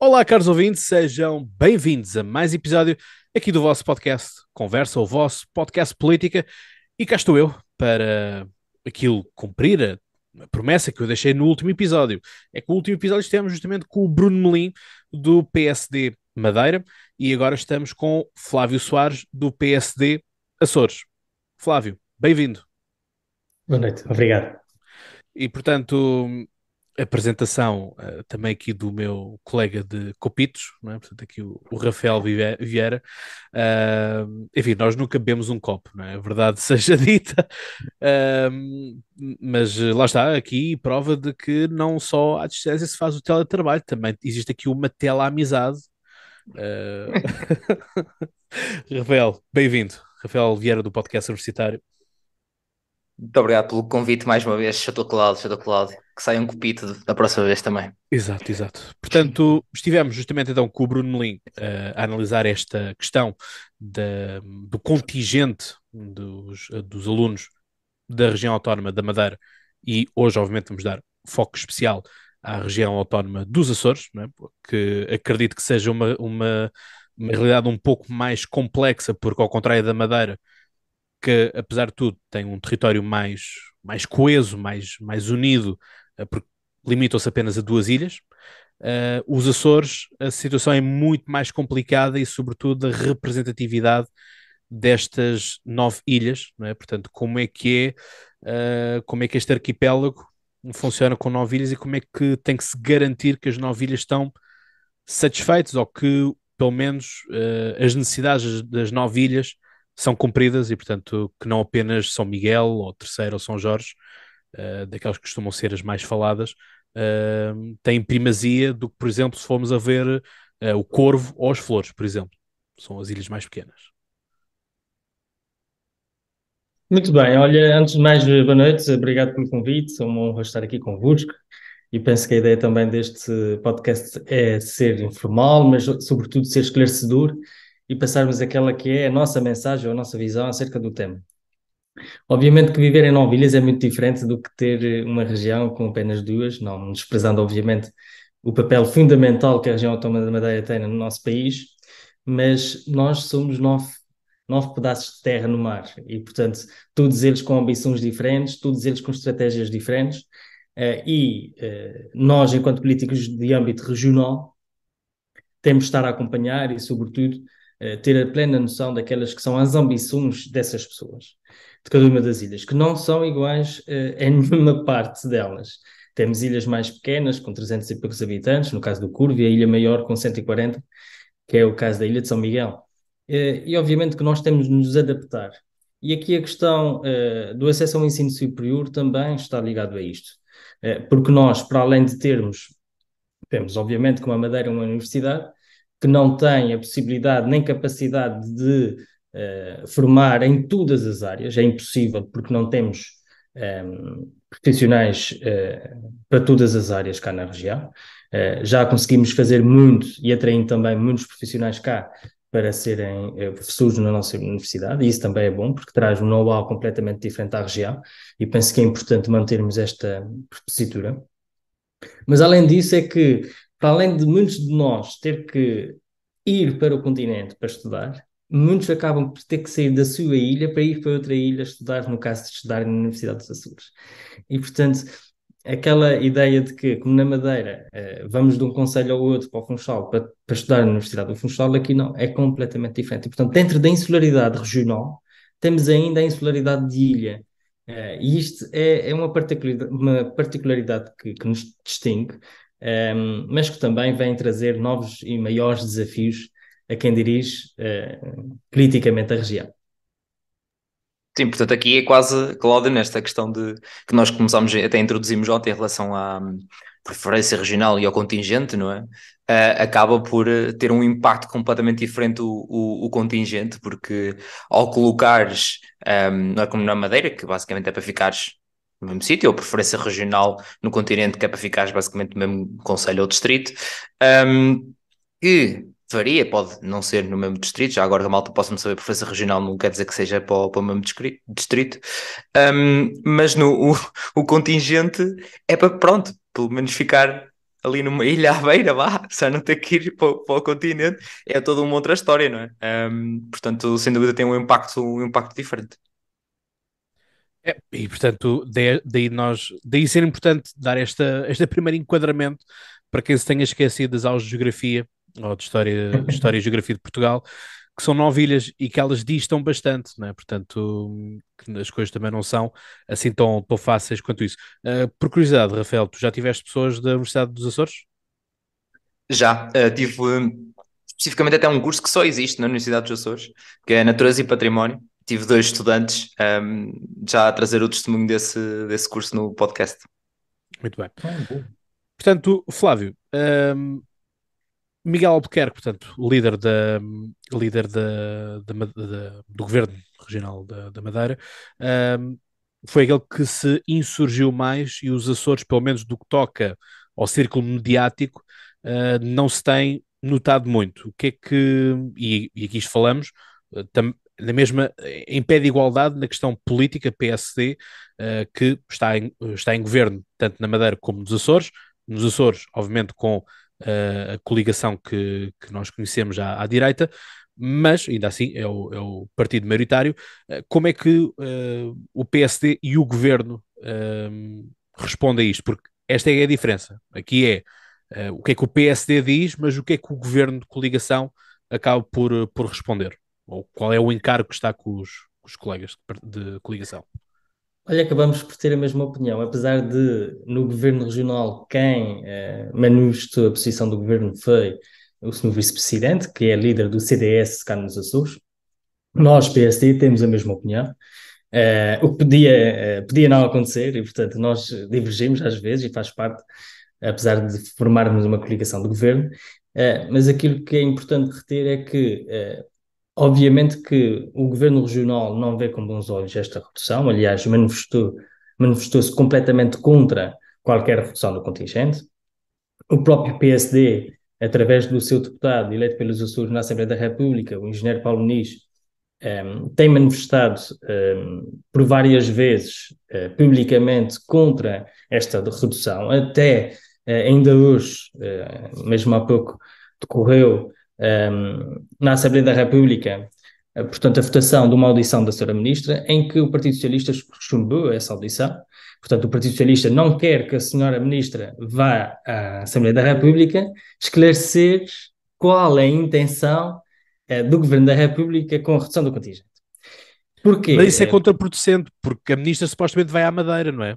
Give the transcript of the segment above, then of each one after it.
Olá, caros ouvintes, sejam bem-vindos a mais episódio aqui do vosso podcast Conversa, o vosso podcast política. E cá estou eu para aquilo cumprir a, a promessa que eu deixei no último episódio. É que no último episódio estivemos justamente com o Bruno Melim do PSD Madeira e agora estamos com Flávio Soares do PSD Açores. Flávio, bem-vindo. Boa noite, obrigado. E portanto, apresentação uh, também aqui do meu colega de Copitos, não é? portanto aqui o, o Rafael Vieira. Uh, enfim, nós nunca bebemos um copo, não é? Verdade seja dita, uh, mas lá está, aqui prova de que não só à distância se faz o teletrabalho, também existe aqui uma tela-amizade. Rafael, bem-vindo. Rafael Vieira do podcast universitário. Muito obrigado pelo convite mais uma vez, Chateau Cláudio, Chateau Cláudio. Que saia um copito da próxima vez também. Exato, exato. Portanto, estivemos justamente então com o Bruno Melim uh, a analisar esta questão da, do contingente dos, dos alunos da região autónoma da Madeira e hoje, obviamente, vamos dar foco especial à região autónoma dos Açores, é? que acredito que seja uma, uma, uma realidade um pouco mais complexa, porque ao contrário da Madeira, que apesar de tudo tem um território mais, mais coeso, mais, mais unido, uh, porque limitam-se apenas a duas ilhas. Uh, os Açores, a situação é muito mais complicada e, sobretudo, a representatividade destas nove ilhas, não é? Portanto, como é que é, uh, como é que este arquipélago funciona com nove ilhas e como é que tem que se garantir que as nove ilhas estão satisfeitas ou que, pelo menos, uh, as necessidades das nove ilhas são cumpridas e, portanto, que não apenas São Miguel ou Terceiro ou São Jorge, uh, daquelas que costumam ser as mais faladas, uh, têm primazia do que, por exemplo, se formos a ver uh, o Corvo ou as Flores, por exemplo. São as ilhas mais pequenas. Muito bem, olha, antes de mais, boa noite, obrigado pelo convite, é uma honra estar aqui convosco. E penso que a ideia também deste podcast é ser informal, mas sobretudo ser esclarecedor e passarmos aquela que é a nossa mensagem ou a nossa visão acerca do tema. Obviamente que viver em novilhas é muito diferente do que ter uma região com apenas duas, não desprezando, obviamente, o papel fundamental que a região autónoma da Madeira tem no nosso país, mas nós somos nove, nove pedaços de terra no mar e, portanto, todos eles com ambições diferentes, todos eles com estratégias diferentes, uh, e uh, nós, enquanto políticos de âmbito regional, temos de estar a acompanhar e, sobretudo, eh, ter a plena noção daquelas que são as ambições dessas pessoas, de cada uma das ilhas, que não são iguais uh, em nenhuma parte delas. Temos ilhas mais pequenas, com 300 e poucos habitantes, no caso do Curvo, e a ilha maior com 140, que é o caso da ilha de São Miguel. Uh, e obviamente que nós temos de nos adaptar. E aqui a questão do acesso ao ensino superior também está ligado a isto. porque nós, para além de termos, temos obviamente como a Madeira uma universidade, que não tem a possibilidade nem capacidade de uh, formar em todas as áreas, é impossível porque não temos um, ehm, profissionais uh, para todas as áreas cá na região. Uh, já conseguimos fazer muito e atraindo também muitos profissionais cá para serem professores na nossa universidade, e isso também é bom, porque traz um know-how completamente diferente à região, e penso que é importante mantermos esta positura. Mas além disso, é que para além de muitos de nós ter que ir para o continente para estudar, muitos acabam por ter que sair da sua ilha para ir para outra ilha estudar, no caso de estudar na Universidade dos Açores. E, portanto, aquela ideia de que, como na Madeira, eh, vamos de um conselho ao outro para o Funchal para, para estudar na Universidade do Funchal, aqui não, é completamente diferente. E, portanto, dentro da insularidade regional, temos ainda a insularidade de ilha. Uh, e isto é, é uma, particularidade, uma particularidade que, que nos distingue, um, mas que também vem trazer novos e maiores desafios a quem dirige uh, politicamente a região. Sim, portanto, aqui é quase, Cláudio, nesta questão de que nós começámos, até introduzimos ontem em relação à hum, preferência regional e ao contingente, não é? Uh, acaba por uh, ter um impacto completamente diferente o, o, o contingente, porque ao colocares, um, não é como na Madeira, que basicamente é para ficares no mesmo sítio, ou preferência regional no continente, que é para ficar basicamente no mesmo conselho ou distrito, um, que varia, pode não ser no mesmo distrito, já agora malta possa-me saber preferência regional, não quer dizer que seja para o, para o mesmo distrito, um, mas no, o, o contingente é para, pronto, pelo menos ficar ali numa ilha à beira, vá, só não ter que ir para, para o continente, é toda uma outra história, não é? Um, portanto, sem dúvida tem um impacto, um impacto diferente. É, e portanto, daí, daí, nós, daí ser importante dar esta, este primeiro enquadramento para quem se tenha esquecido das aulas de geografia ou de história, história e geografia de Portugal, que são nove ilhas e que elas distam bastante, não é? portanto, as coisas também não são assim tão, tão fáceis quanto isso. Uh, por curiosidade, Rafael, tu já tiveste pessoas da Universidade dos Açores? Já, uh, tive especificamente até um curso que só existe na Universidade dos Açores, que é Natureza e Património, tive dois estudantes um, já a trazer o testemunho desse, desse curso no podcast. Muito bem. Ah, portanto, Flávio, um, Miguel Albuquerque, portanto, líder, da, líder da, da, da do governo regional da, da Madeira, um, foi aquele que se insurgiu mais e os Açores, pelo menos do que toca ao círculo mediático, uh, não se tem notado muito. O que é que, e, e aqui falamos, uh, tam, na mesma, em pé de igualdade na questão política PSD, uh, que está em, está em governo tanto na Madeira como nos Açores, nos Açores, obviamente, com uh, a coligação que, que nós conhecemos já à direita, mas ainda assim é o, é o partido maioritário. Uh, como é que o PSD e o governo respondem a isto? Porque esta é a diferença. Aqui é o que é que o PSD diz, mas o que é que o governo de coligação acaba por, por responder? Ou qual é o encargo que está com os, os colegas de, de coligação? Olha, acabamos por ter a mesma opinião, apesar de no governo regional quem eh, manifestou a posição do governo foi o senhor vice-presidente, que é líder do CDS cá nos Açores. Nós, PSD, temos a mesma opinião. Eh, o que podia, eh, podia não acontecer e, portanto, nós divergimos às vezes e faz parte, apesar de formarmos uma coligação do governo. Eh, mas aquilo que é importante reter é que eh, Obviamente que o governo regional não vê com bons olhos esta redução, aliás, manifestou, manifestou-se completamente contra qualquer redução do contingente. O próprio PSD, através do seu deputado eleito pelos Açores na Assembleia da República, o engenheiro Paulo Nis, um, ehm, tem manifestado um, ehm, por várias vezes uh, publicamente contra esta redução. Até uh, ainda hoje, uh, mesmo há pouco, decorreu um, na Assembleia da República, uh, portanto, a votação de uma audição da Sra. Ministra, em que o Partido Socialista chumbou essa audição. Portanto, o Partido Socialista não quer que a Sra. Ministra vá à Assembleia da República esclarecer qual é a intenção uh, do Governo da República com a redução do contingente. Porquê? Mas isso é contraproducente, porque a Ministra supostamente vai à Madeira, não é?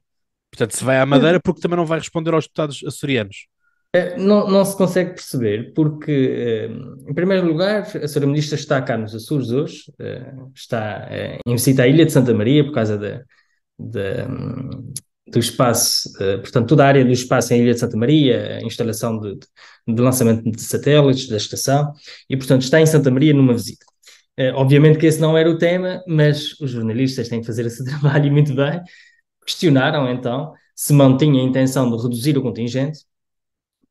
Portanto, se vai à Madeira, porque também não vai responder aos deputados açorianos. Eh, não, não se consegue perceber, porque, eh, em primeiro lugar, a Sra. Ministra está cá nos Açores hoje, eh, está em visita à Ilha de Santa Maria por causa do espaço, portanto, toda a área do espaço em Ilha de Santa Maria, a instalação de, de lançamento de satélites da estação, e, portanto, está em Santa Maria numa visita. Obviamente que esse não era o tema, mas os jornalistas têm que fazer esse trabalho muito bem. Questionaram então se mantinha a intenção de reduzir o contingente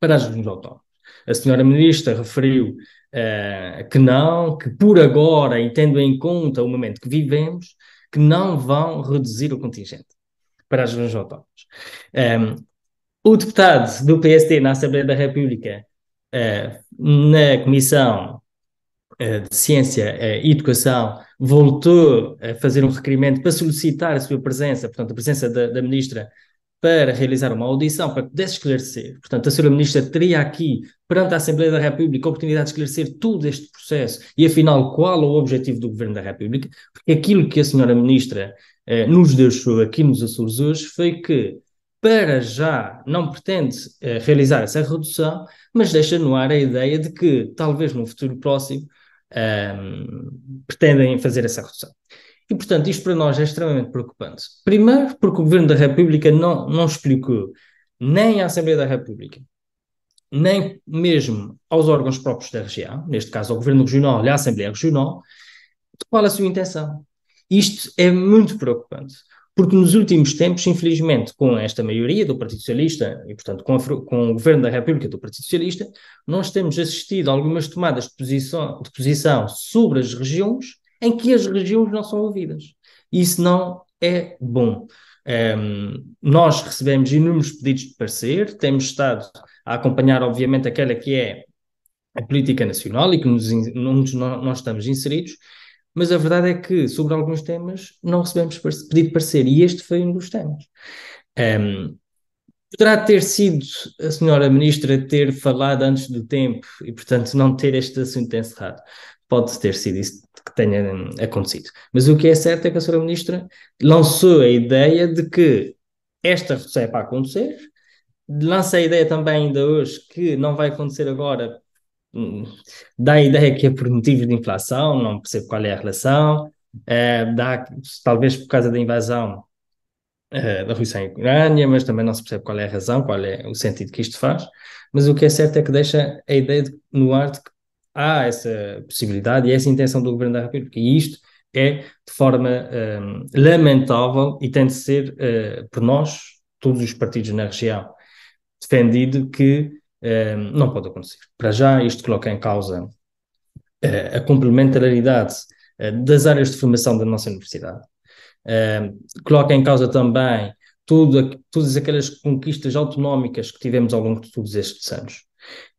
para as regiões autónomas. A senhora ministra referiu uh, que não, que por agora, e tendo em conta o momento que vivemos, que não vão reduzir o contingente para as regiões autónomas. Um, ehm, o deputado do PSD na Assembleia da República, uh, na Comissão uh, de Ciência e Educação, voltou a fazer um requerimento para solicitar a sua presença, portanto, a presença da, da ministra para realizar uma audição, para que pudesse esclarecer. Portanto, a Sra. Ministra teria aqui, perante a Assembleia da República, a oportunidade de esclarecer todo este processo e, afinal, qual é o objetivo do Governo da República, porque aquilo que a Sra. Ministra eh, nos deixou aqui nos Açores hoje foi que, para já, não pretende eh, realizar essa redução, mas deixa no ar a ideia de que, talvez no futuro próximo, eh, pretendem fazer essa redução. E, portanto, isto para nós é extremamente preocupante. Primeiro, porque o Governo da República não, não explicou nem à Assembleia da República, nem mesmo aos órgãos próprios da região, neste caso ao Governo Regional e à Assembleia Regional, qual a sua intenção. Isto é muito preocupante, porque nos últimos tempos, infelizmente, com esta maioria do Partido Socialista e, portanto, com, a, com o Governo da República do Partido Socialista, nós temos assistido a algumas tomadas de posição, de posição sobre as regiões em que as regiões não são ouvidas. Isso não é bom. Um, nós recebemos inúmeros pedidos de parecer, temos estado a acompanhar, obviamente, aquela que é a política nacional e que nos, onde nós estamos inseridos, mas a verdade é que sobre alguns temas não recebemos pedido de parecer e este foi um dos temas. Um, poderá ter sido a senhora ministra ter falado antes do tempo e, portanto, não ter este assunto encerrado. Pode ter sido isso que tenha acontecido. Mas o que é certo é que a senhora ministra lançou a ideia de que esta redução é para acontecer, lança a ideia também ainda hoje que não vai acontecer agora, hum, dá a ideia que é por motivos de inflação, não percebo qual é a relação, é, dá, talvez por causa da invasão uh, da Rússia em Ucrânia, mas também não se percebe qual é a razão, qual é o sentido que isto faz. Mas o que é certo é que deixa a ideia de, no ar de que há essa possibilidade e essa intenção do Governo da República, e isto é de forma um, lamentável e tem de ser, uh, por nós, todos os partidos na região, defendido que um, não pode acontecer. Para já, isto coloca em causa uh, a complementaridade uh, das áreas de formação da nossa universidade, coloca em causa também tudo, todas aquelas conquistas autonómicas que tivemos ao longo de todos estes anos.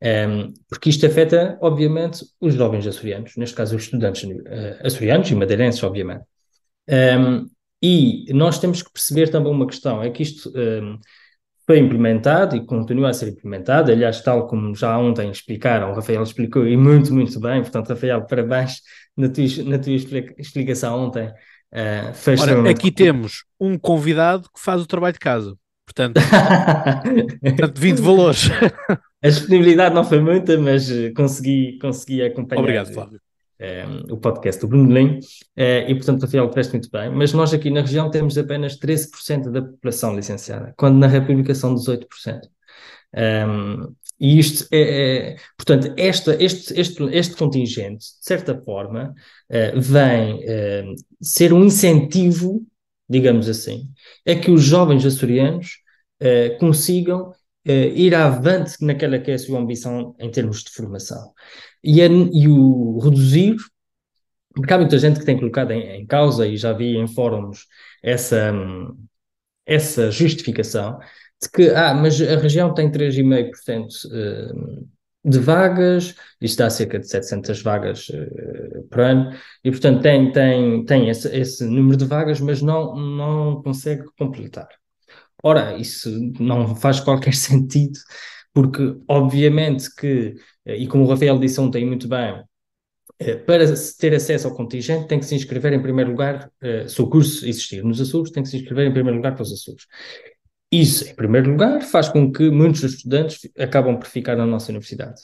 Um, porque isto afeta, obviamente, os jovens açorianos, neste caso os estudantes uh, açorianos e madeirenses, obviamente. Um, e nós temos que perceber também uma questão, é que isto um, foi implementado e continua a ser implementado, aliás, tal como já ontem explicaram, o Rafael explicou e muito, muito bem, portanto, Rafael, parabéns na tua, na tua explicação ontem. Uh, Ora, aqui temos um convidado que faz o trabalho de casa, portanto, portanto 20 valores. A disponibilidade não foi muita, mas eh, consegui, consegui acompanhar Obrigado, Flávio. Um, o podcast do Bruno Lim, uh, e portanto, Rafael, preste muito bem. Mas nós aqui na região temos apenas 13% da população licenciada, quando na República são 18%. Um, e isto é, é, portanto, esta, este, este, este contingente, de certa forma, uh, vem uh, ser um incentivo, digamos assim, a que os jovens açorianos consigam ir avante naquela que é a sua ambição em termos de formação. E, a, e o reduzir, porque há muita gente que tem colocado em, em causa, e já vi em fóruns essa, essa justificação, de que, ah, mas a região tem 3,5% eh, de vagas, está a cerca de 700 vagas uh, por ano, e portanto tem, tem, tem esse, esse, número de vagas, mas não, não consegue completar. Ora, isso não faz qualquer sentido, porque obviamente que, eh, e como o Rafael disse ontem muito bem, para ter acesso ao contingente tem que se inscrever em primeiro lugar, se o curso existir nos Açores, tem que se inscrever em primeiro lugar para os Açores. Isso, em primeiro lugar, faz com que muitos estudantes acabam por ficar na nossa universidade.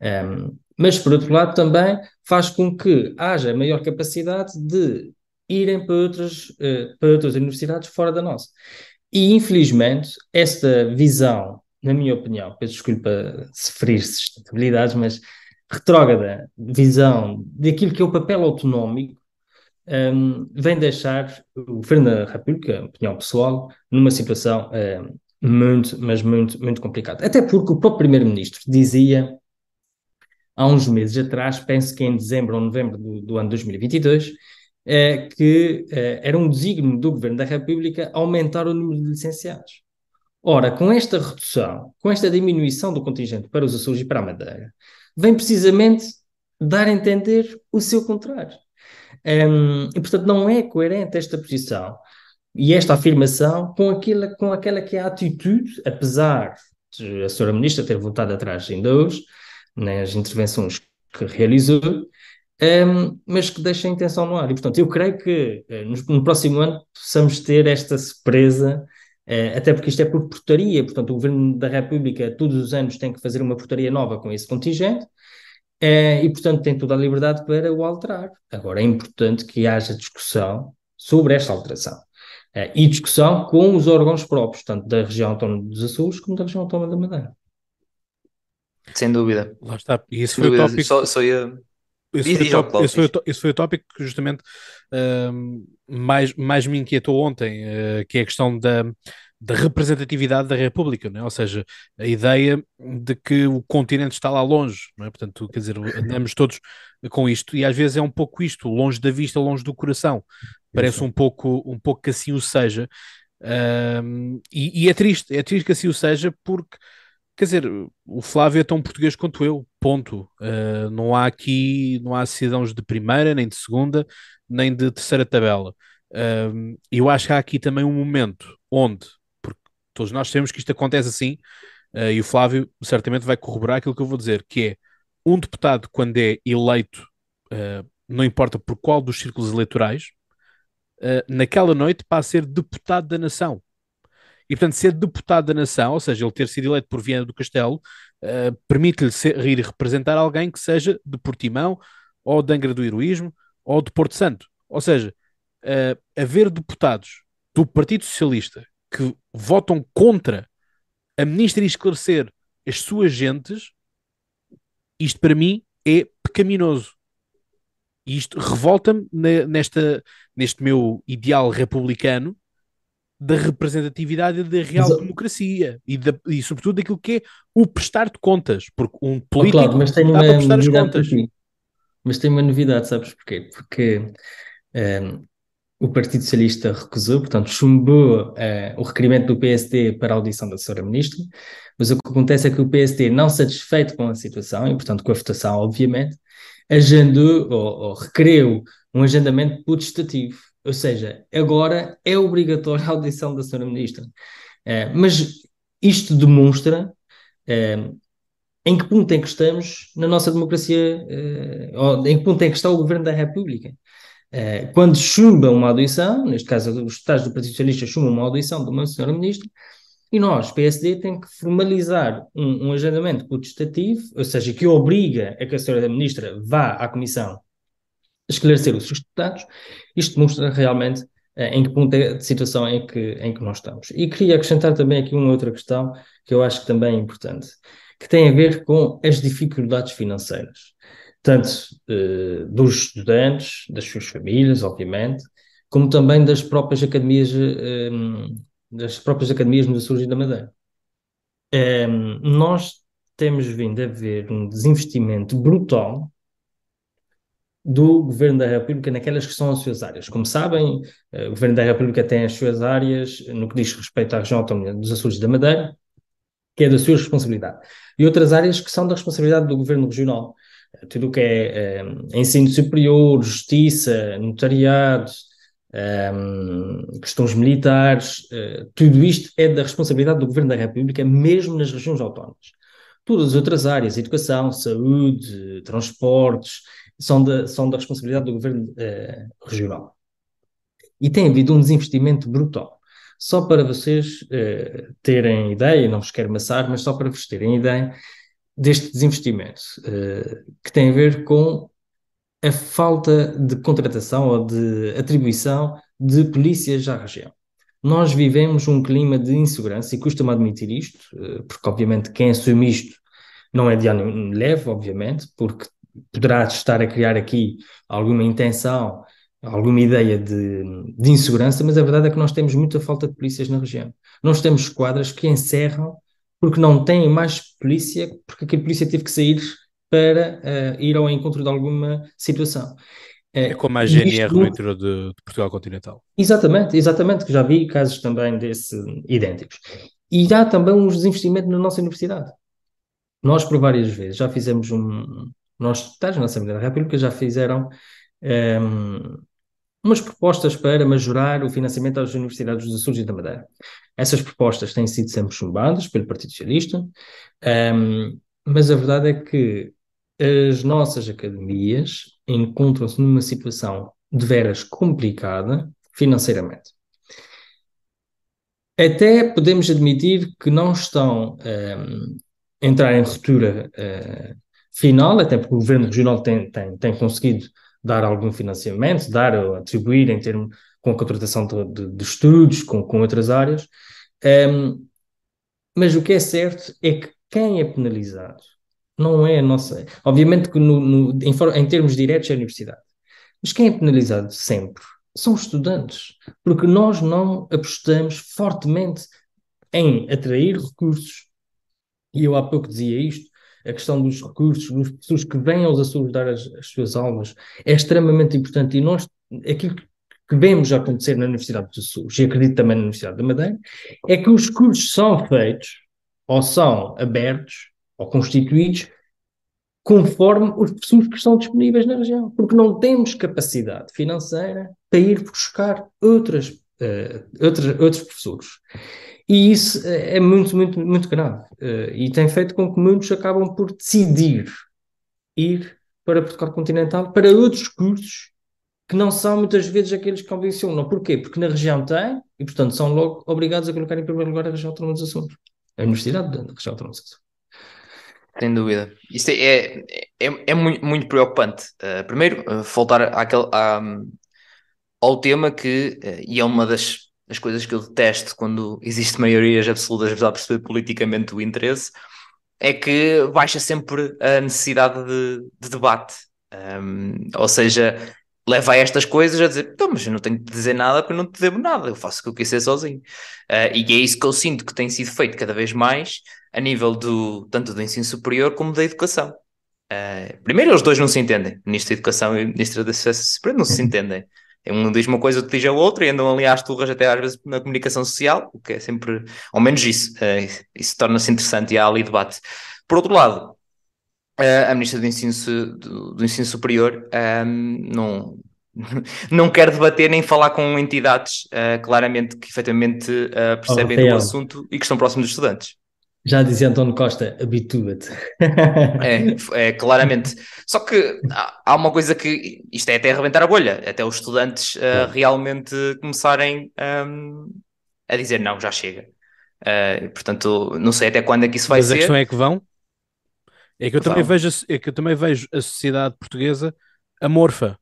Um, mas, por outro lado, também faz com que haja maior capacidade de irem para outras, para outras universidades fora da nossa. E, infelizmente, esta visão, na minha opinião, peço desculpa se ferir sustentabilidades, mas retrógrada visão daquilo que é o papel autonómico um, vem deixar o Governo da República, opinião pessoal, numa situação um, muito, mas muito, muito complicada. Até porque o próprio Primeiro-Ministro dizia há uns meses atrás, penso que em dezembro ou novembro do, do ano 2022, é, que é, era um desígnio do Governo da República aumentar o número de licenciados. Ora, com esta redução, com esta diminuição do contingente para os Açores e para a Madeira, vem precisamente dar a entender o seu contrário. Um, e, portanto, não é coerente esta posição e esta afirmação com aquela, com aquela que é a atitude, apesar de a senhora ministra ter voltado atrás ainda hoje, nas intervenções que realizou, um, mas que deixa a intenção no ar. E, portanto, eu creio que uh, no, no, próximo ano possamos ter esta surpresa, uh, até porque isto é por portaria, portanto, o Governo da República todos os anos tem que fazer uma portaria nova com esse contingente, é, e, portanto, tem toda a liberdade para o alterar. Agora, é importante que haja discussão sobre esta alteração. É, e discussão com os órgãos próprios, tanto da região autónoma dos Açores como da região autónoma da Madeira. Sem dúvida. Lá está. E esse foi o tópico. Só, só ia... Esse, foi, o tópico, esse, foi, o, esse foi o tópico que justamente uh, mais, mais me inquietou ontem, uh, que é a questão da, da representatividade da República, é? ou seja, a ideia de que o continente está lá longe, é? portanto, quer dizer, andamos todos com isto, e às vezes é um pouco isto, longe da vista, longe do coração, parece um pouco, um pouco que assim o seja, Um, e, e, é triste, é triste que assim o seja, porque quer dizer, o Flávio é tão português quanto eu, ponto. Uh, não há aqui, não há cidadãos de primeira, nem de segunda, nem de terceira tabela. Um, eu acho que há aqui também um momento onde, porque todos nós sabemos que isto acontece assim, uh, e o Flávio certamente vai corroborar aquilo que eu vou dizer, que é um deputado, quando é eleito, uh, não importa por qual dos círculos eleitorais, uh, naquela noite passa a ser deputado da nação. E, portanto, ser deputado da nação, ou seja, ele ter sido eleito por Viana do Castelo, uh, permite-lhe ir representar alguém que seja de Portimão, ou de Angra do Heroísmo, ou de Porto Santo. Ou seja, uh, haver deputados do Partido Socialista que votam contra a ministra e esclarecer as suas gentes, isto para mim é pecaminoso. E isto revolta-me nesta, neste meu ideal republicano da representatividade da real mas, democracia e, da, e, sobretudo, daquilo que é o prestar de contas, porque um político oh, claro, mas tem uma para prestar as contas. Mas tem uma novidade, sabes porquê? Porque um, ehm, o Partido Socialista recusou, portanto, chumbou uh, o requerimento do PSD para a audição da senhora Ministra, mas o que acontece é que o PSD, não satisfeito com a situação, e portanto com a votação, obviamente, agendou ou, ou requereu um agendamento putestativo, ou seja, agora é obrigatória a audição da senhora Ministra. Uh, mas isto demonstra uh, em que ponto é que estamos na nossa democracia, uh, em que ponto é que está o Governo da República. Quando chumba uma audição, neste caso os deputados do Partido Socialista chumbam uma audição de uma senhora Ministra, e nós, PSD, tem que formalizar um, um agendamento putestativo, ou seja, que obriga a que a senhora Ministra vá à Comissão esclarecer os seus deputados. Isto mostra realmente uh, em que ponto é de situação em que, em que nós estamos. E queria acrescentar também aqui uma outra questão que eu acho que também é importante, que tem a ver com as dificuldades financeiras, tanto uh, dos estudantes, das suas famílias, obviamente, como também das próprias academias uh, das próprias academias nos Açores e da Madeira. Ehm, nós temos vindo a ver um desinvestimento brutal do Governo da República naquelas que são as suas áreas. Como sabem, eh, o Governo da República tem as suas áreas no que diz respeito à região autónoma dos Açores da Madeira, que é da sua responsabilidade, e outras áreas que são da responsabilidade do Governo Regional. Eh, tudo o que é, é ensino superior, justiça, notariado, questões militares, tudo isto é da responsabilidade do Governo da República, mesmo nas regiões autónomas. Todas as outras áreas, educação, saúde, transportes, são da, são da responsabilidade do Governo uh, regional. E tem havido um desinvestimento brutal. Só para vocês uh, terem ideia, não vos quero maçar, mas só para vos terem ideia deste desinvestimento, que tem a ver com a falta de contratação ou de atribuição de polícias à região. Nós vivemos um clima de insegurança e custa-me admitir isto, eh, porque obviamente quem assume isto não é de ano leve, obviamente, porque poderá estar a criar aqui alguma intenção, alguma ideia de, de insegurança, mas a verdade é que nós temos muita falta de polícias na região. Nós temos quadras que encerram porque não têm mais polícia, porque a polícia teve que sair para uh, ir ao encontro de alguma situação. É como a GNR no interior de, de, Portugal continental. Exatamente, exatamente, que já vi casos também desse idênticos. E há também uns desinvestimentos na nossa universidade. Nós, por várias vezes, já fizemos um. Nós, deputados na Assembleia da República, já fizeram um, ehm, umas propostas para majorar o financiamento às universidades dos Açores e da Madeira. Essas propostas têm sido sempre chumbadas pelo Partido Socialista, um, ehm, mas a verdade é que as nossas academias encontram-se numa situação de veras complicada financeiramente. Até podemos admitir que não estão um, ehm, a entrar em ruptura uh, final, até porque o governo regional tem, tem, tem conseguido dar algum financiamento, dar ou atribuir em termos com a contratação de, de, de estudos, com, com outras áreas. Um, mas o que é certo é que quem é penalizado não é a nossa. Obviamente que no, no, em, em, termos diretos é a universidade. Mas quem é penalizado sempre são os estudantes, porque nós não apostamos fortemente em atrair recursos, e eu há pouco dizia isto, a questão dos recursos, dos pessoas que vêm aos Açores dar as, as suas aulas, é extremamente importante, e nós, aquilo que vemos acontecer na Universidade do Sul, e acredito também na Universidade da Madeira, é que os cursos são feitos, ou são abertos, ou constituídos, conforme os professores que estão disponíveis na região, porque não temos capacidade financeira para ir buscar outras, uh, outras, outros professores. E isso é muito, muito, muito grave. Uh, e tem feito com que muitos acabam por decidir ir para Portugal continental para outros cursos que não são muitas vezes aqueles que convencionam. Porquê? Porque na região tem e, portanto, são logo obrigados a colocar em primeiro lugar a região autónoma dos Açores. A Universidade da região autónoma dos Açores. Sem dúvida. Isto é, é, é, é muito, muito, preocupante. Uh, primeiro, uh, voltar àquele, à, ao tema que, e é uma das as coisas que eu detesto quando existe maiorias absolutas, de perceber politicamente o interesse, é que baixa sempre a necessidade de, de debate. Um, ou seja, leva a estas coisas a dizer, então, mas eu não tenho que dizer nada porque eu não te devo nada, eu faço o que eu quiser sozinho. Uh, e é isso que eu sinto que tem sido feito cada vez mais a nível do tanto do ensino superior como da educação. Uh, primeiro, os dois não se entendem, Ministro da Educação e Ministro da Ciência Superior não se entendem. Um diz uma coisa, outro diz a outra, e andam ali às turras até às vezes na comunicação social, o que é sempre, ao menos isso, uh, isso torna-se interessante e há ali debate. Por outro lado, uh, a Ministra do Ensino, do, do Ensino Superior um, ehm, não, não quer debater nem falar com entidades uh, claramente que efetivamente percebem oh, do assunto e que estão próximos dos estudantes. Já dizia António Costa, habitua-te. é, é, claramente. Só que há uma coisa que isto é até arrebentar a bolha, até os estudantes uh, realmente começarem um, a dizer não, já chega. Uh, portanto, não sei até quando é que isso vai Mas ser. Mas a questão é que vão. É que eu, também vejo, é que eu também vejo a sociedade portuguesa amorfa.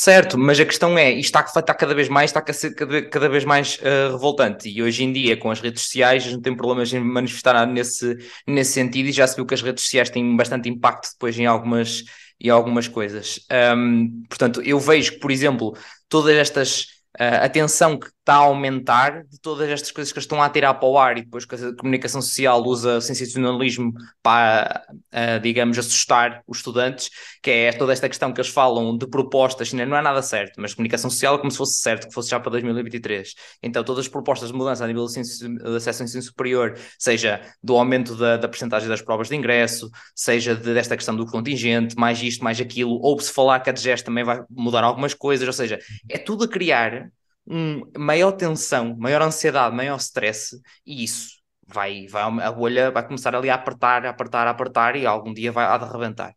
Certo, mas a questão é, isto está, está cada vez mais, está cada, cada vez mais uh, revoltante e hoje em dia com as redes sociais gente tem problemas em manifestar nesse, nesse sentido e já se viu que as redes sociais têm bastante impacto depois em algumas, em algumas coisas. Um, portanto, eu vejo que, por exemplo, todas estas uh, a tensão que está a aumentar de todas estas coisas que estão a tirar para o ar e depois que a comunicação social usa sensacionalismo para, uh, digamos, assustar os estudantes, que é toda esta questão que eles falam de propostas, não é nada certo, mas comunicação social é como se fosse certo, que fosse já para 2023. Então, todas as propostas de mudança a nível de, de acesso ao ensino superior, seja do aumento da, da percentagem das provas de ingresso, seja de, desta questão do contingente, mais isto, mais aquilo, ou se falar que a DGES também vai mudar algumas coisas, ou seja, é tudo a criar um, maior tensão, maior ansiedade, maior stress, e isso vai, vai, a bolha vai começar ali a apertar, a apertar, a apertar, e algum dia vai a de arrebentar.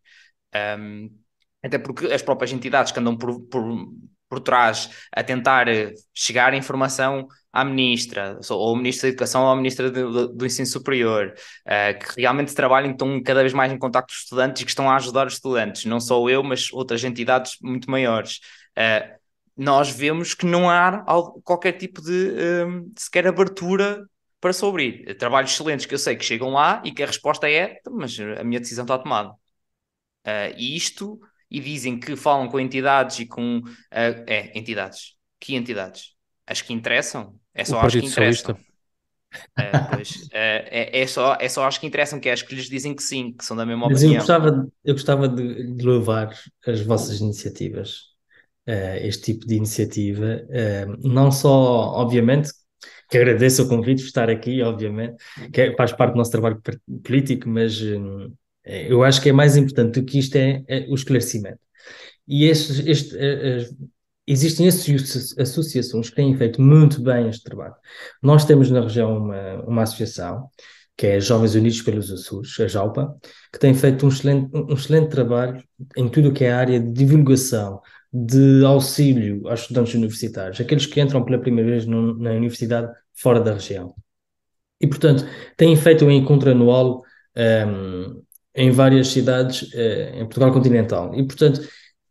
Um, até porque as próprias entidades que andam por, por, por trás a tentar chegar a informação à ministra, ou ao ministro da Educação ou ministra do, do Ensino Superior, uh, que realmente trabalham, estão cada vez mais em contato com os estudantes e que estão a ajudar os estudantes, não só eu, mas outras entidades muito maiores. Uh, nós vemos que não há qualquer tipo de, um, sequer abertura para se abrir. Trabalhos excelentes que eu sei que chegam lá e que a resposta é, então, mas a minha decisão está tomada. Uh, e isto, e dizem que falam com entidades e com. Uh, é, entidades. Que entidades? As que interessam? É só as que interessam. Uh, pois, é, é, só, é só as que interessam, que é as que lhes dizem que sim, que são da mesma Mas opinião. Eu gostava, eu gostava de, de louvar as vossas iniciativas este tipo de iniciativa. Uh, não só, obviamente, que agradeço o convite de estar aqui, obviamente, que é, faz parte do nosso trabalho político, mas uh, eu acho que é mais importante do que isto é, é o esclarecimento. E este, este, existem associações que têm feito muito bem este trabalho. Nós temos na região uma, uma associação, que é Jovens Unidos pelos Açores, a JAUPA, que tem feito um excelente, um excelente trabalho em tudo o que é a área de divulgação de auxílio aos estudantes universitários, aqueles que entram pela primeira vez no, na universidade fora da região. E, portanto, têm feito um encontro anual um, em várias cidades uh, em Portugal continental. E, portanto,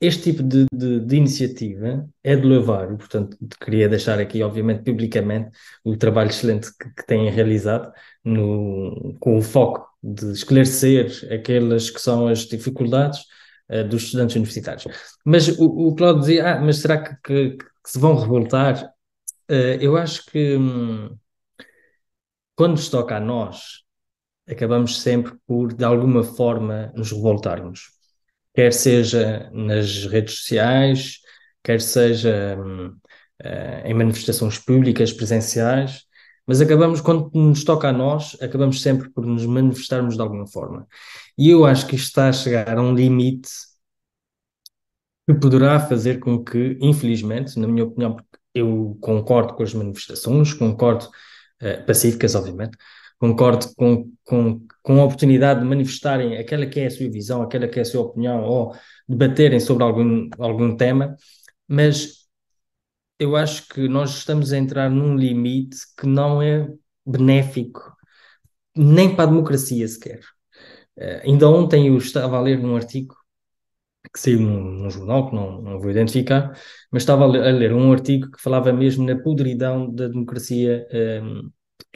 este tipo de, de, de, iniciativa é de levar, e, portanto, queria deixar aqui, obviamente, publicamente, o trabalho excelente que, que têm realizado, no, com o foco de esclarecer aquelas que são as dificuldades uh, dos estudantes universitários. Mas o, o Cláudio dizia, ah, mas será que, que, que se vão revoltar? Uh, eu acho que hum, quando nos toca a nós, acabamos sempre por, de alguma forma, nos revoltarmos. Quer seja nas redes sociais, quer seja um, uh, em manifestações públicas, presenciais, mas acabamos, quando nos toca a nós, acabamos sempre por nos manifestarmos de alguma forma. E eu acho que isto está a chegar a um limite que poderá fazer com que, infelizmente, na minha opinião, porque eu concordo com as manifestações, concordo, uh, pacíficas, obviamente, concordo com, com, com a oportunidade de manifestarem aquela que é a sua visão, aquela que é a sua opinião, ou debaterem sobre algum, algum tema, mas eu acho que nós estamos a entrar num limite que não é benéfico nem para a democracia sequer. Uh, ainda ontem eu estava a ler num artigo que saiu num, num, jornal, que não, não vou identificar, mas estava a ler, a ler, um artigo que falava mesmo na podridão da democracia um,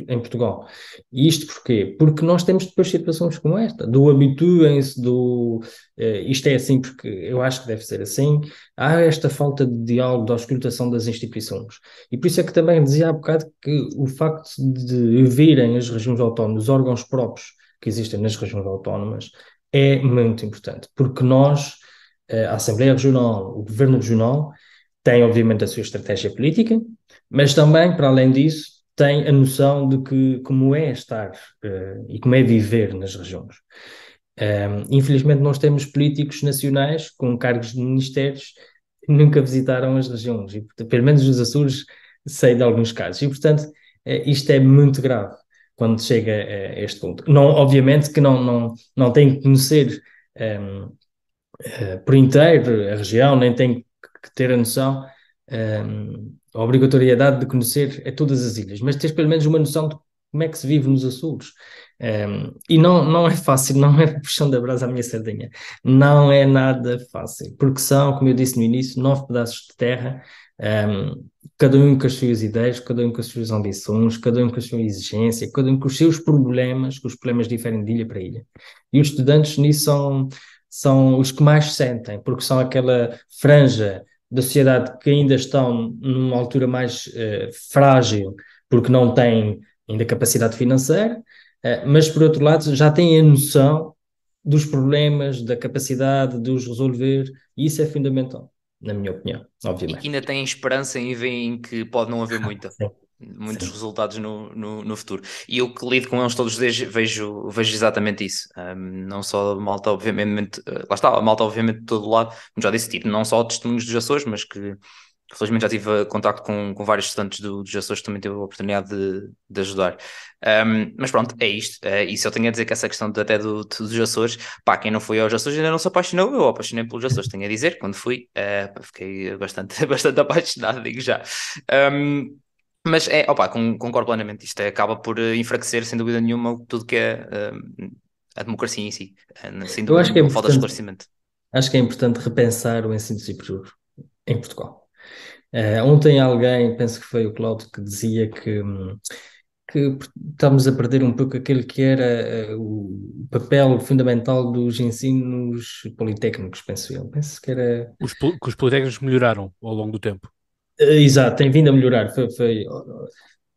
em Portugal. E isto porquê? Porque nós temos depois situações como esta, do habituem-se, do uh, isto é assim porque eu acho que deve ser assim, há esta falta de diálogo, de auscultação das instituições. E por isso é que também dizia há bocado que o facto de virem as regiões autónomas, os órgãos próprios que existem nas regiões autónomas, é muito importante, porque nós a Assembleia Regional, o Governo Regional, tem obviamente a sua estratégia política, mas também, para além disso, tem a noção de que como é estar uh, e como é viver nas regiões. Um, infelizmente, nós temos políticos nacionais com cargos de ministérios que nunca visitaram as regiões, e pelo menos os Açores sei de alguns casos, e portanto, uh, isto é muito grave quando chega a, este ponto. Não, obviamente que não, não, não tem que conhecer um, eh, por inteiro a região, nem tem que ter a noção, a obrigatoriedade de conhecer a todas as ilhas, mas ter pelo menos uma noção de como é que se vive nos Açores. Um, e não, não é fácil, não é puxão da brasa à minha sardinha, não é nada fácil, porque são, como eu disse no início, nove pedaços de terra, um, cada um com as suas ideias, cada um com as suas ambições, cada um com a sua exigência, cada um com os seus problemas, que os problemas diferem de ilha para ilha. E os estudantes nisso são são os que mais sentem, porque são aquela franja da sociedade que ainda estão numa altura mais uh, frágil, porque não têm ainda capacidade financeira, uh, mas por outro lado já têm a noção dos problemas, da capacidade de os resolver, e isso é fundamental, na minha opinião, obviamente. E que ainda têm esperança e veem que pode não haver muita. Sim muitos Sim. resultados no, no, no, futuro. E eu que lido com eles todos os dias vejo, vejo exatamente isso. Um, não só a malta, obviamente, uh, lá está, a malta, obviamente, de todo lado, como já disse, tipo, não só testemunhos dos Açores, mas que felizmente já tive contato com, com vários estudantes do, dos Açores que também tive a oportunidade de, de ajudar. Um, mas pronto, é isto. Uh, e se eu tenho a dizer que essa questão de, até do, dos Açores, pá, quem não foi aos Açores ainda não se apaixonou, eu apaixonei pelos Açores, tenho a dizer, quando fui, uh, fiquei bastante, bastante apaixonado, digo já. Um, mas é, opa, concordo plenamente. Isto é, acaba por eh, enfraquecer, sem dúvida nenhuma, tudo que é uh, a democracia em si. Uh, sem dúvida, Eu acho que é falta de esclarecimento. Acho que é importante repensar o ensino superior em Portugal. Uh, ontem alguém, penso que foi o Cláudio, que dizia que, que estamos a perder um pouco aquele que era o papel fundamental dos ensinos politécnicos, penso eu. Penso que era. Os, que os politécnicos melhoraram ao longo do tempo. Exato, tem vindo a melhorar. Foi, foi,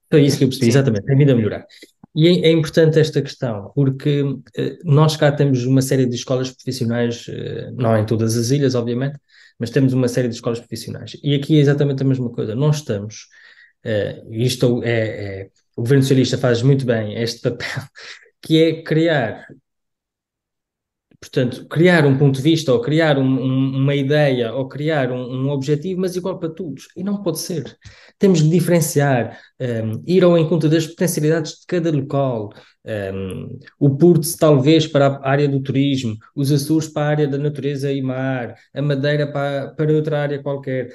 foi isso que eu percebi, Sim. exatamente, tem vindo a melhorar. E é, é importante esta questão, porque uh, nós cá temos uma série de escolas profissionais, uh, não em todas as ilhas, obviamente, mas temos uma série de escolas profissionais. E aqui é exatamente a mesma coisa. Nós estamos, uh, isto é, é, o governo socialista faz muito bem este papel, que é criar Portanto, criar um ponto de vista, ou criar um, um, uma ideia, ou criar um, um, objetivo, mas igual para todos. E não pode ser. Temos de diferenciar, um, ir ao encontro das potencialidades de cada local. Um, o Porto, talvez, para a área do turismo, os Açores para a área da natureza e mar, a Madeira para, para outra área qualquer.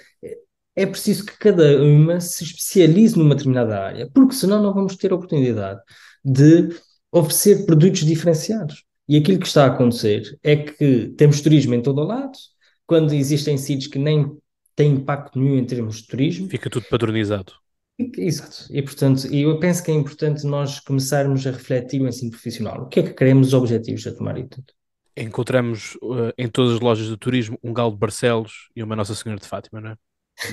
É preciso que cada uma se especialize numa determinada área, porque senão não vamos ter a oportunidade de oferecer produtos diferenciados. E aquilo que está a acontecer é que temos turismo em todo o lado, quando existem sítios que nem têm impacto nenhum em termos de turismo. Fica tudo padronizado. Exato. E, portanto, eu penso que é importante nós começarmos a refletir o ensino profissional. O que é que queremos, os objetivos a tomar e tudo. Encontramos uh, em todas as lojas de turismo um galo de Barcelos e uma Nossa Senhora de Fátima, não é?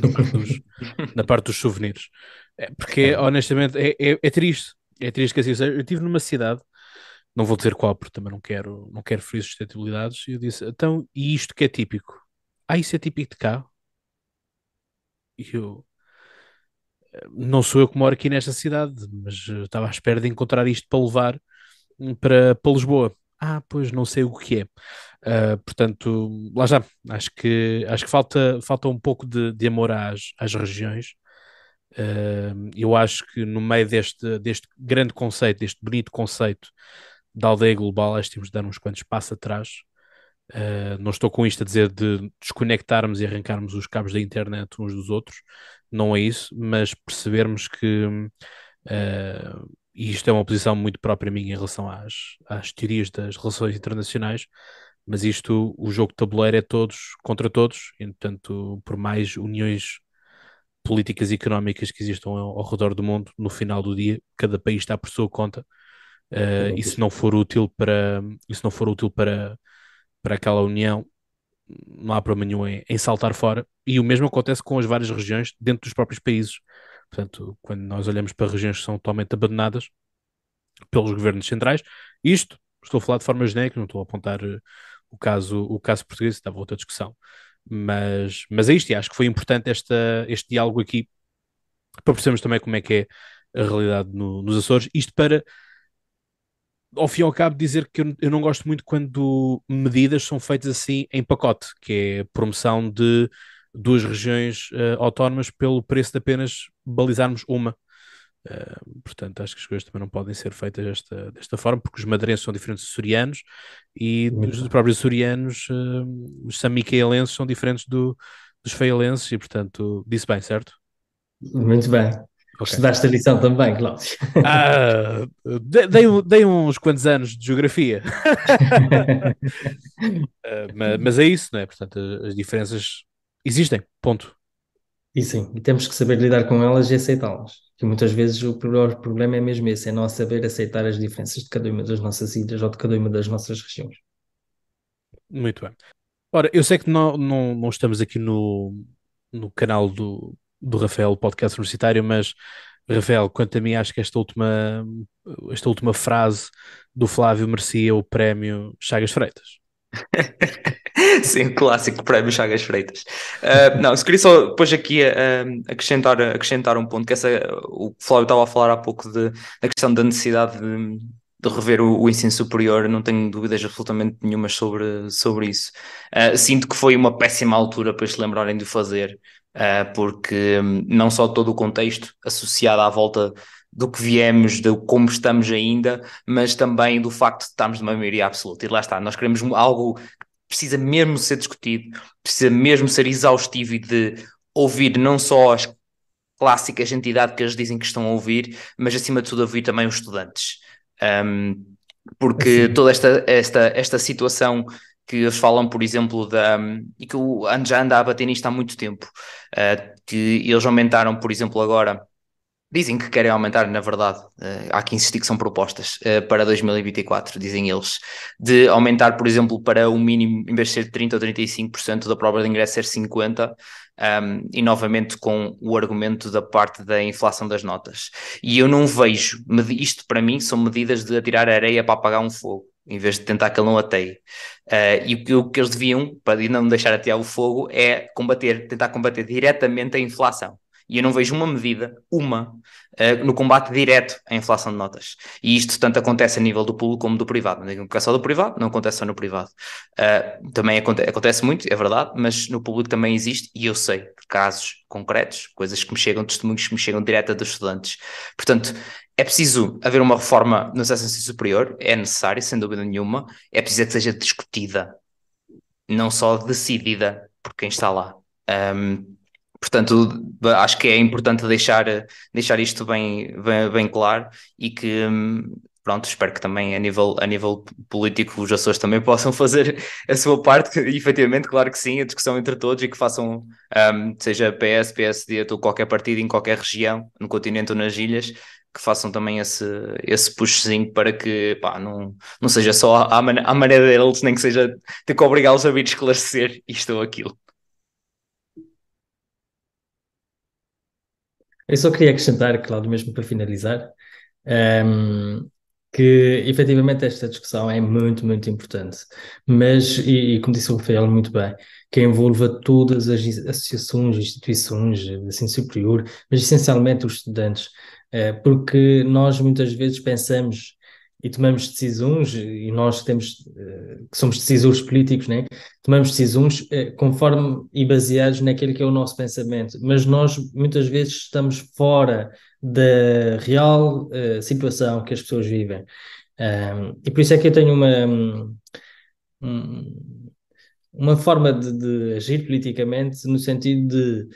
Na parte dos, na parte dos souvenirs. É, porque, honestamente, é, é, é, triste. É triste que assim seja. Eu estive numa cidade não vou dizer qual, porque também não quero, não quero ferir suscetibilidades. E eu disse, então, e isto que é típico? Ah, isso é típico de cá? eu não sou eu que moro aqui nesta cidade, mas estava à espera de encontrar isto para levar para, para Lisboa. Ah, pois não sei o que é. Uh, portanto, lá já, acho que, acho que falta, falta um pouco de, de amor às, às regiões. Uh, eu acho que no meio deste, deste grande conceito, deste bonito conceito da aldeia global, acho que temos de dar uns quantos passos atrás. Uh, não estou com isto a dizer de desconectarmos e arrancarmos os cabos da internet uns dos outros, não é isso, mas percebermos que uh, e isto é uma posição muito própria minha em relação às, às teorias das relações internacionais, mas isto, o jogo de tabuleiro é todos contra todos, portanto, por mais uniões políticas e económicas que existam ao, ao, redor do mundo, no final do dia, cada país está por sua conta, uh, e se não for útil para, e se não for útil para, para aquela união, não há problema nenhum em, em saltar fora, e o mesmo acontece com as várias regiões dentro dos próprios países. Portanto, quando nós olhamos para regiões que são totalmente abandonadas pelos governos centrais, isto, estou a falar de forma genérica, não estou a apontar uh, o caso, o caso português, estava outra discussão. Mas, mas é isto, e acho que foi importante esta, este diálogo aqui para percebermos também como é que é a realidade no, nos Açores. Isto para, ao fim e ao cabo, dizer que eu, não gosto muito quando medidas são feitas assim em pacote, que é promoção de duas regiões uh, autónomas pelo preço de apenas balizarmos uma. Uh, portanto, acho que as coisas também não podem ser feitas desta, desta forma, porque os madeirenses são diferentes dos açorianos e os próprios açorianos, uh, os samicaelenses são diferentes do, dos feialenses e, portanto, disse bem, certo? Muito bem. Okay. Estudaste a lição também, Cláudio. Ah, dei, dei, uns quantos anos de geografia. uh, mas, mas, é isso, não é? Portanto, as diferenças existem, ponto. E sim, e temos que saber lidar com elas e aceitá-las. Que muitas vezes o problema é mesmo esse, é não saber aceitar as diferenças de cada uma das nossas ilhas ou de cada uma das nossas regiões. Muito bem. Ora, eu sei que não, não, não estamos aqui no, no canal do, do Rafael, podcast universitário, mas Rafael, quanto a mim, acho que esta última, esta última frase do Flávio merecia o prémio Chagas Freitas. Sim, clássico prémio Chagas Freitas. Uh, não, se queria só depois aqui uh, acrescentar, acrescentar um ponto, que essa, o Flávio estava a falar há pouco de, da questão da necessidade de, de rever o, o, ensino superior, não tenho dúvidas absolutamente nenhumas sobre, sobre isso. Uh, sinto que foi uma péssima altura para se lembrarem de fazer, porque um, não só todo o contexto associado à volta do que viemos, de como estamos ainda, mas também do facto de estarmos numa maioria absoluta. E lá está, nós queremos algo que precisa mesmo ser discutido, precisa mesmo ser exaustivo e de ouvir não só as clássicas entidades que eles dizem que estão a ouvir, mas acima de tudo ouvir também os estudantes. Um, porque assim. toda esta, esta, esta situação que eles falam, por exemplo, da, e que o já anda a bater nisto há muito tempo, uh, que eles aumentaram, por exemplo, agora Dizem que querem aumentar, na verdade, uh, há que insistir que são propostas uh, para 2024, dizem eles, de aumentar, por exemplo, para o mínimo, em vez de ser 30% ou 35% da prova de ingresso, ser 50%, um, e novamente com o argumento da parte da inflação das notas. E eu não vejo, isto para mim são medidas de atirar areia para apagar um fogo, em vez de tentar que ele não ateie. Uh, e o que, o que eles deviam, para não deixar atear o fogo, é combater, tentar combater diretamente a inflação e eu não vejo uma medida, uma, uh, no combate direto à inflação de notas. E isto tanto acontece a nível do público como do privado. Não digo que é só do privado, não acontece só no privado. Uh, também acontece, acontece muito, é verdade, mas no público também existe, e eu sei casos concretos, coisas que me chegam, testemunhos que me chegam direto dos estudantes. Portanto, é preciso haver uma reforma no ensino superior, é necessário, sem dúvida nenhuma, é preciso que seja discutida, não só decidida por quem está lá. Um, Portanto, acho que é importante deixar, deixar isto bem, bem, bem claro e que, pronto, espero que também a nível, a nível político os Açores também possam fazer a sua parte, e, efetivamente, claro que sim, a discussão entre todos e que façam, um, seja PS, PSD, ou qualquer partido em qualquer região, no continente ou nas ilhas, que façam também esse, esse pushzinho para que pá, não, não seja só à, à maneira deles, nem que seja ter que obrigá-los a vir esclarecer isto ou aquilo. Eu só queria acrescentar, Cláudio, mesmo para finalizar, um, que efetivamente esta discussão é muito, muito importante. Mas, e, e como disse o Rafael muito bem, que envolva todas as associações, instituições ensino superior, mas essencialmente os estudantes, porque nós muitas vezes pensamos e tomamos decisões, e nós temos, eh, que somos decisores políticos, né? tomamos decisões eh, conforme e baseados naquele que é o nosso pensamento, mas nós muitas vezes estamos fora da real uh, situação que as pessoas vivem. E por isso é que eu tenho uma, um, uma forma de, de, agir politicamente no sentido de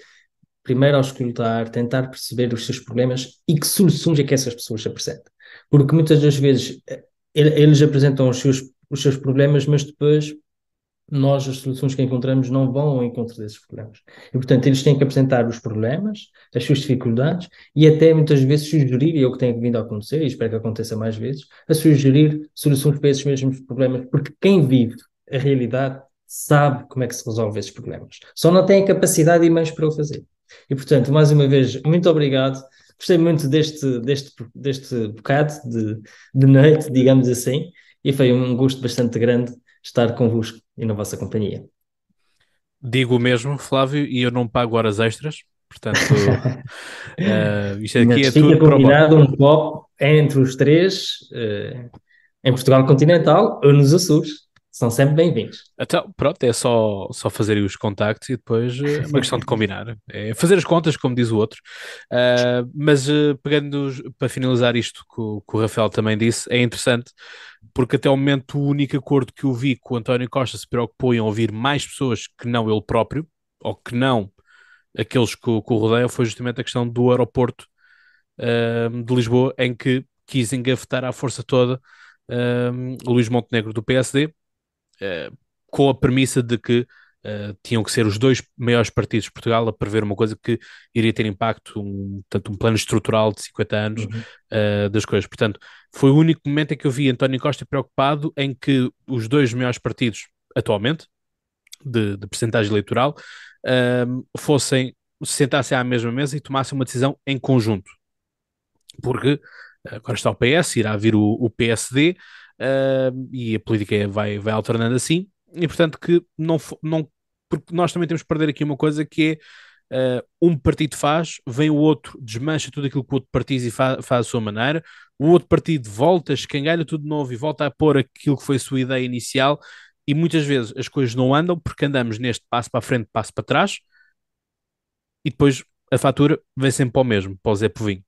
primeiro auscultar, tentar perceber os seus problemas e que soluções é que essas pessoas apresentam. Porque muitas das vezes eh, eles apresentam os seus, os seus problemas, mas depois nós as soluções que encontramos não vão ao encontro desses problemas. E, portanto, eles têm que apresentar os problemas, as suas dificuldades e até muitas vezes sugerir, e é o que tem vindo a acontecer, e espero que aconteça mais vezes, a sugerir soluções para esses mesmos problemas, porque quem vive a realidade sabe como é que se resolve esses problemas. Só não tem a capacidade e meios para o fazer. E, portanto, mais uma vez, muito obrigado. Gostei muito deste, deste, deste bocado de, de noite, digamos assim, e foi um gosto bastante grande estar convosco e na vossa companhia. Digo o mesmo, Flávio, e eu não pago horas extras, portanto, uh, isto aqui Mas é tudo combinado um copo entre os três uh, em Portugal continental ou nos Açores são sempre bem-vindos. Então, pronto, é só, só fazer os contactos e depois é uma questão de combinar. É fazer as contas, como diz o outro. Uh, mas uh, pegando para finalizar isto que o, que o Rafael também disse, é interessante porque até o momento o único acordo que eu vi que o António Costa se preocupou em ouvir mais pessoas que não ele próprio, ou que não aqueles que, que o rodeiam, foi justamente a questão do aeroporto uh, de Lisboa, em que quis engavetar à força toda Luís Montenegro do PSD, eh, com a premissa de que uh, tinham que ser os dois maiores partidos de Portugal a prever uma coisa que iria ter impacto, um, tanto um plano estrutural de 50 anos uhum. uh, das coisas. Portanto, foi o único momento em que eu vi António Costa preocupado em que os dois maiores partidos atualmente, de, de percentagem eleitoral, fossem, se sentassem à mesma mesa e tomassem uma decisão em conjunto. Porque agora está o PS, irá vir o, o PSD, uh, e a política vai, vai alternando assim, e portanto que não, não porque nós também temos que perder aqui uma coisa que é uh, um partido faz, vem o outro, desmancha tudo aquilo que o outro partido e fa faz a sua maneira, o outro partido volta, escangalha tudo de novo e volta a pôr aquilo que foi a sua ideia inicial, e muitas vezes as coisas não andam porque andamos neste passo para a frente, passo para trás, e depois a fatura vem sempre para o mesmo, para o Zé Povinho.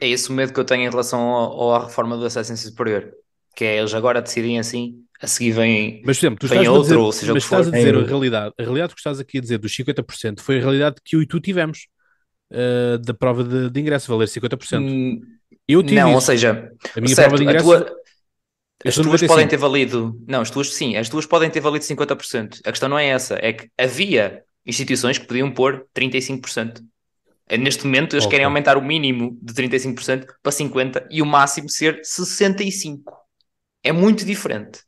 É esse o medo que eu tenho em relação ao, à reforma do acesso superior que é eles agora decidem assim, a seguir vem, mas, por exemplo, tu vem outro, dizer, ou seja mas estás a dizer a realidade, a realidade que estás aqui a dizer dos 50% foi a realidade que eu e tu tivemos uh, da prova de, de, ingresso, valer 50%. Hum, eu tive Não, isso. ou seja, a minha certo, prova de ingresso... Tua... As tuas podem ter valido, não, as tuas sim, as tuas podem ter valido 50%. A questão não é essa, é que havia instituições que podiam pôr 35%. Neste momento, eles okay. querem aumentar o mínimo de 35% para 50% e o máximo ser 65% é muito diferente.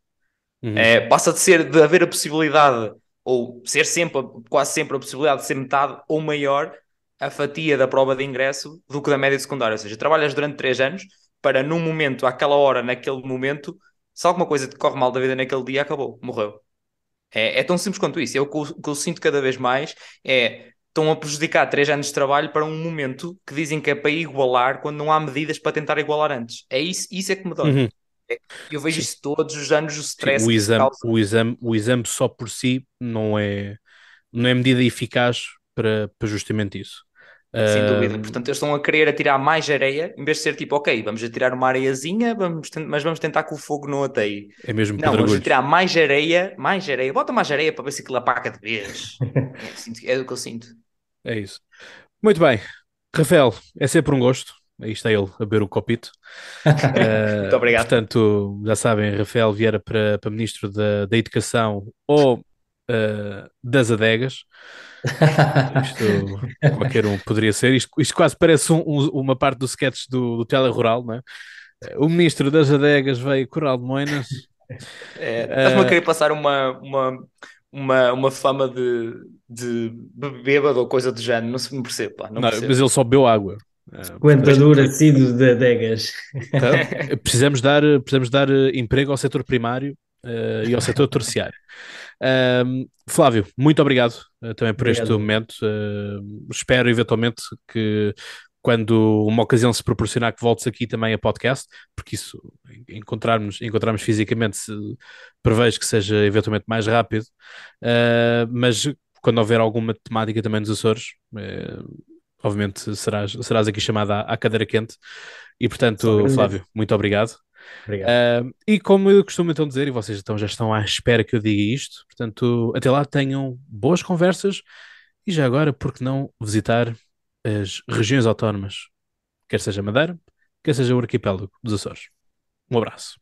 Uhum. É, passa de ser de haver a possibilidade, ou ser sempre, quase sempre a possibilidade de ser metade ou maior a fatia da prova de ingresso do que da média secundária. Ou seja, trabalhas durante três anos para num momento, àquela hora, naquele momento, se alguma coisa te corre mal da vida naquele dia, acabou, morreu. É, é tão simples quanto isso. É o que eu, que eu sinto cada vez mais é estão a prejudicar três anos de trabalho para um momento que dizem que é para igualar quando não há medidas para tentar igualar antes. É isso, isso é que me dói. Uhum. Eu vejo isso todos os anos, o stress. Sim, o, exame, o, exame, o exame só por si não é, não é medida eficaz para, para justamente isso. Sem dúvida. Portanto, eles estão a querer atirar mais areia, em vez de ser tipo, ok, vamos atirar uma areiazinha, vamos mas vamos tentar que o fogo não ateie. É mesmo Não, vamos atirar mais areia, mais areia, bota mais areia para ver se aquilo apaga de vez. é, é o que eu sinto. É isso. Muito bem. Rafael, é sempre um gosto. Aí está ele a beber o copito. uh, Muito obrigado. Portanto, já sabem, Rafael Vieira para, para Ministro da, da Educação ou uh, das adegas. Isto qualquer um poderia ser. Isto, isto quase parece um, um, uma parte do sketch do, do Telerural, não é? O Ministro das adegas veio Coral de Moinas. É, Estás-me a querer passar uma, uma, uma, uma fama de, de bêbado ou coisa do género, não se me percebe, pá, não, não Mas ele só bebeu água. Coentador assíduo de adegas. Então, precisamos dar, precisamos dar emprego ao setor primário uh, e ao setor terciário. Uh, Flávio, muito obrigado uh, também por obrigado. este momento. espero eventualmente que quando uma ocasião se proporcionar que voltes aqui também a podcast, porque isso, encontrarmos, encontrarmos fisicamente, se, prevejo que seja eventualmente mais rápido, mas quando houver alguma temática também nos Açores, obviamente serás, serás aqui chamada à, à cadeira quente. E portanto, Flávio, muito obrigado. Obrigado. Uh, e como eu costumo então dizer, e vocês então já estão à espera que eu diga isto, portanto, até lá tenham boas conversas e já agora, por que não visitar as regiões autónomas, quer seja Madeira, quer seja o arquipélago dos Açores. Um abraço.